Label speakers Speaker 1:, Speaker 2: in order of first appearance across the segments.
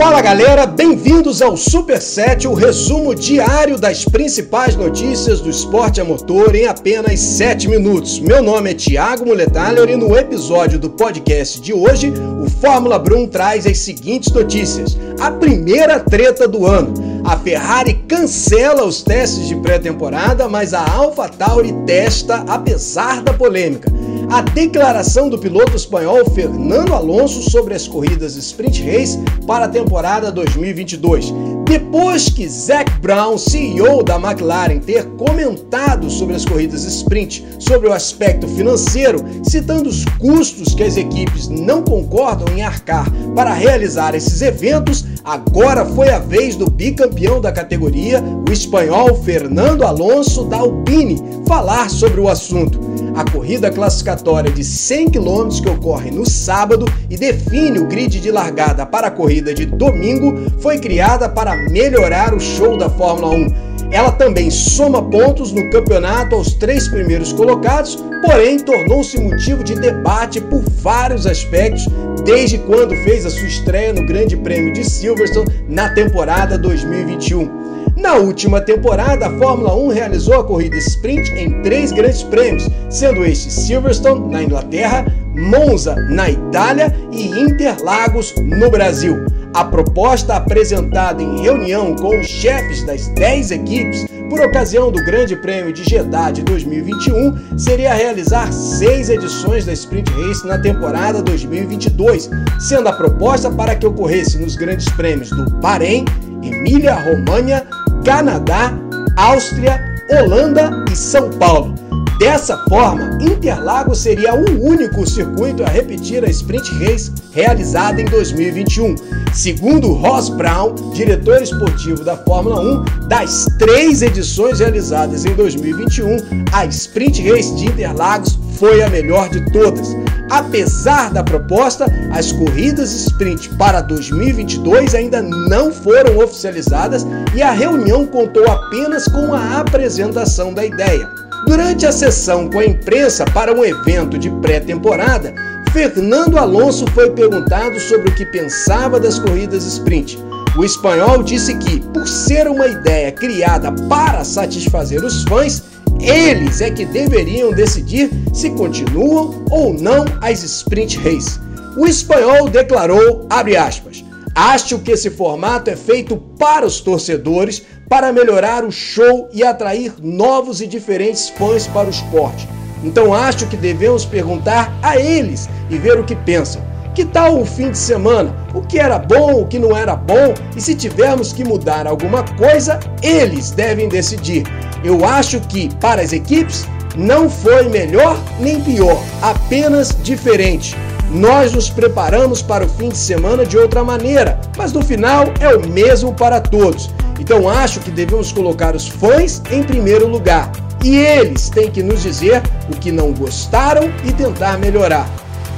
Speaker 1: Fala galera, bem-vindos ao Super 7, o resumo diário das principais notícias do esporte a motor em apenas 7 minutos. Meu nome é Thiago Muletalher e no episódio do podcast de hoje, o Fórmula Brum traz as seguintes notícias. A primeira treta do ano. A Ferrari cancela os testes de pré-temporada, mas a AlphaTauri testa apesar da polêmica a declaração do piloto espanhol Fernando Alonso sobre as corridas Sprint Race para a temporada 2022. Depois que Zac Brown, CEO da McLaren, ter comentado sobre as corridas sprint, sobre o aspecto financeiro, citando os custos que as equipes não concordam em arcar para realizar esses eventos, agora foi a vez do bicampeão da categoria, o espanhol Fernando Alonso da Alpine, falar sobre o assunto. A corrida classificatória de 100 km que ocorre no sábado e define o grid de largada para a corrida de domingo foi criada para melhorar o show da Fórmula 1. Ela também soma pontos no campeonato aos três primeiros colocados, porém tornou-se motivo de debate por vários aspectos desde quando fez a sua estreia no Grande Prêmio de Silverstone na temporada 2021. Na última temporada, a Fórmula 1 realizou a corrida sprint em três grandes prêmios, sendo estes Silverstone, na Inglaterra, Monza, na Itália e Interlagos, no Brasil. A proposta apresentada em reunião com os chefes das 10 equipes por ocasião do Grande Prêmio de Jeddah de 2021 seria realizar seis edições da Sprint Race na temporada 2022, sendo a proposta para que ocorresse nos grandes prêmios do Bahrein, Emília-Romagna, Canadá, Áustria, Holanda e São Paulo. Dessa forma, Interlagos seria o único circuito a repetir a Sprint Race realizada em 2021. Segundo Ross Brown, diretor esportivo da Fórmula 1, das três edições realizadas em 2021, a Sprint Race de Interlagos foi a melhor de todas. Apesar da proposta, as corridas sprint para 2022 ainda não foram oficializadas e a reunião contou apenas com a apresentação da ideia. Durante a sessão com a imprensa para um evento de pré-temporada, Fernando Alonso foi perguntado sobre o que pensava das corridas sprint. O espanhol disse que, por ser uma ideia criada para satisfazer os fãs, eles é que deveriam decidir se continuam ou não as sprint race. O espanhol declarou, abre aspas, Acho que esse formato é feito para os torcedores, para melhorar o show e atrair novos e diferentes fãs para o esporte. Então acho que devemos perguntar a eles e ver o que pensam. Que tal o fim de semana? O que era bom, o que não era bom? E se tivermos que mudar alguma coisa, eles devem decidir. Eu acho que, para as equipes, não foi melhor nem pior, apenas diferente. Nós nos preparamos para o fim de semana de outra maneira, mas no final é o mesmo para todos. Então acho que devemos colocar os fãs em primeiro lugar. E eles têm que nos dizer o que não gostaram e tentar melhorar.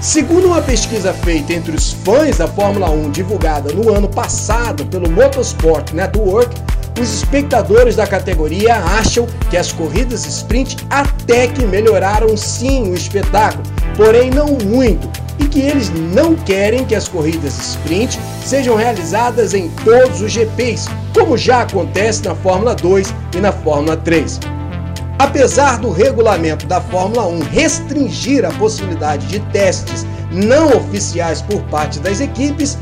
Speaker 1: Segundo uma pesquisa feita entre os fãs da Fórmula 1 divulgada no ano passado pelo Motorsport Network, os espectadores da categoria acham que as corridas sprint até que melhoraram sim o espetáculo, porém não muito, e que eles não querem que as corridas sprint sejam realizadas em todos os GPs, como já acontece na Fórmula 2 e na Fórmula 3. Apesar do regulamento da Fórmula 1 restringir a possibilidade de testes não oficiais por parte das equipes,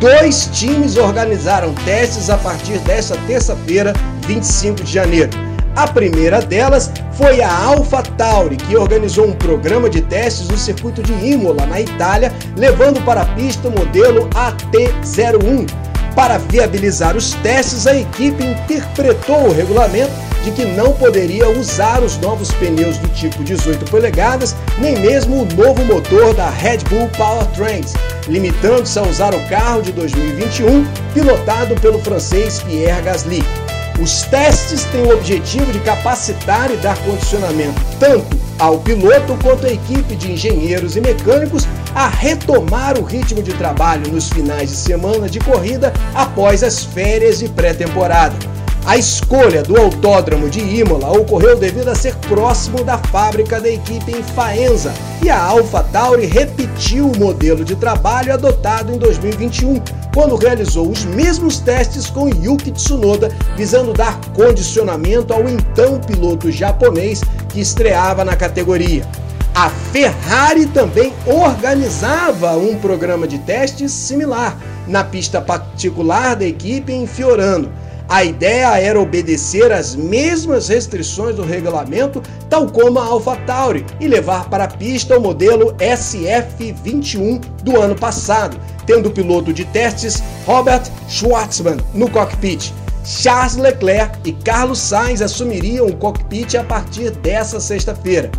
Speaker 1: dois times organizaram testes a partir desta terça-feira, 25 de janeiro. A primeira delas foi a Alpha Tauri, que organizou um programa de testes no circuito de Imola, na Itália, levando para a pista o modelo AT01. Para viabilizar os testes, a equipe interpretou o regulamento de que não poderia usar os novos pneus do tipo 18 polegadas, nem mesmo o novo motor da Red Bull Powertrains, limitando-se a usar o carro de 2021, pilotado pelo francês Pierre Gasly. Os testes têm o objetivo de capacitar e dar condicionamento tanto ao piloto quanto à equipe de engenheiros e mecânicos a retomar o ritmo de trabalho nos finais de semana de corrida após as férias de pré-temporada. A escolha do autódromo de Imola ocorreu devido a ser próximo da fábrica da equipe em Faenza e a AlphaTauri repetiu o modelo de trabalho adotado em 2021, quando realizou os mesmos testes com Yuki Tsunoda, visando dar condicionamento ao então piloto japonês que estreava na categoria. A Ferrari também organizava um programa de testes similar na pista particular da equipe em Fiorano. A ideia era obedecer às mesmas restrições do regulamento, tal como a AlphaTauri, e levar para a pista o modelo SF21 do ano passado, tendo o piloto de testes Robert Schwartzman no cockpit. Charles Leclerc e Carlos Sainz assumiriam o cockpit a partir dessa sexta-feira.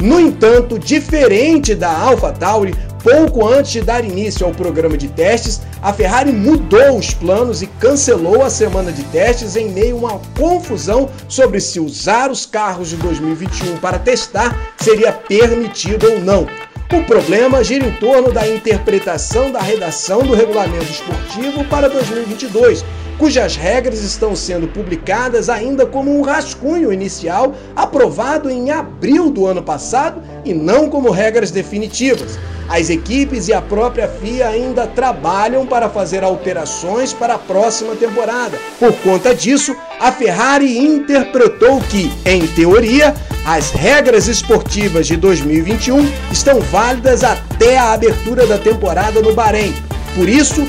Speaker 1: No entanto, diferente da AlphaTauri, pouco antes de dar início ao programa de testes, a Ferrari mudou os planos e cancelou a semana de testes em meio a uma confusão sobre se usar os carros de 2021 para testar seria permitido ou não. O problema gira em torno da interpretação da redação do regulamento esportivo para 2022, cujas regras estão sendo publicadas ainda como um rascunho inicial aprovado em abril do ano passado e não como regras definitivas. As equipes e a própria FIA ainda trabalham para fazer alterações para a próxima temporada. Por conta disso, a Ferrari interpretou que, em teoria, as regras esportivas de 2021 estão válidas até a abertura da temporada no Bahrein. Por isso,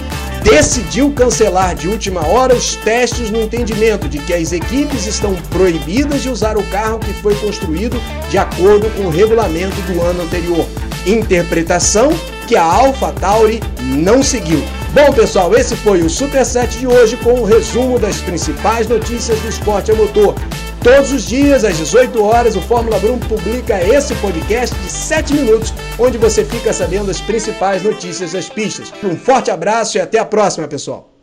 Speaker 1: decidiu cancelar de última hora os testes no entendimento de que as equipes estão proibidas de usar o carro que foi construído de acordo com o regulamento do ano anterior. Interpretação que a AlphaTauri não seguiu. Bom, pessoal, esse foi o Super 7 de hoje com o um resumo das principais notícias do esporte a motor. Todos os dias, às 18 horas, o Fórmula Brum publica esse podcast de 7 minutos, onde você fica sabendo as principais notícias das pistas. Um forte abraço e até a próxima, pessoal!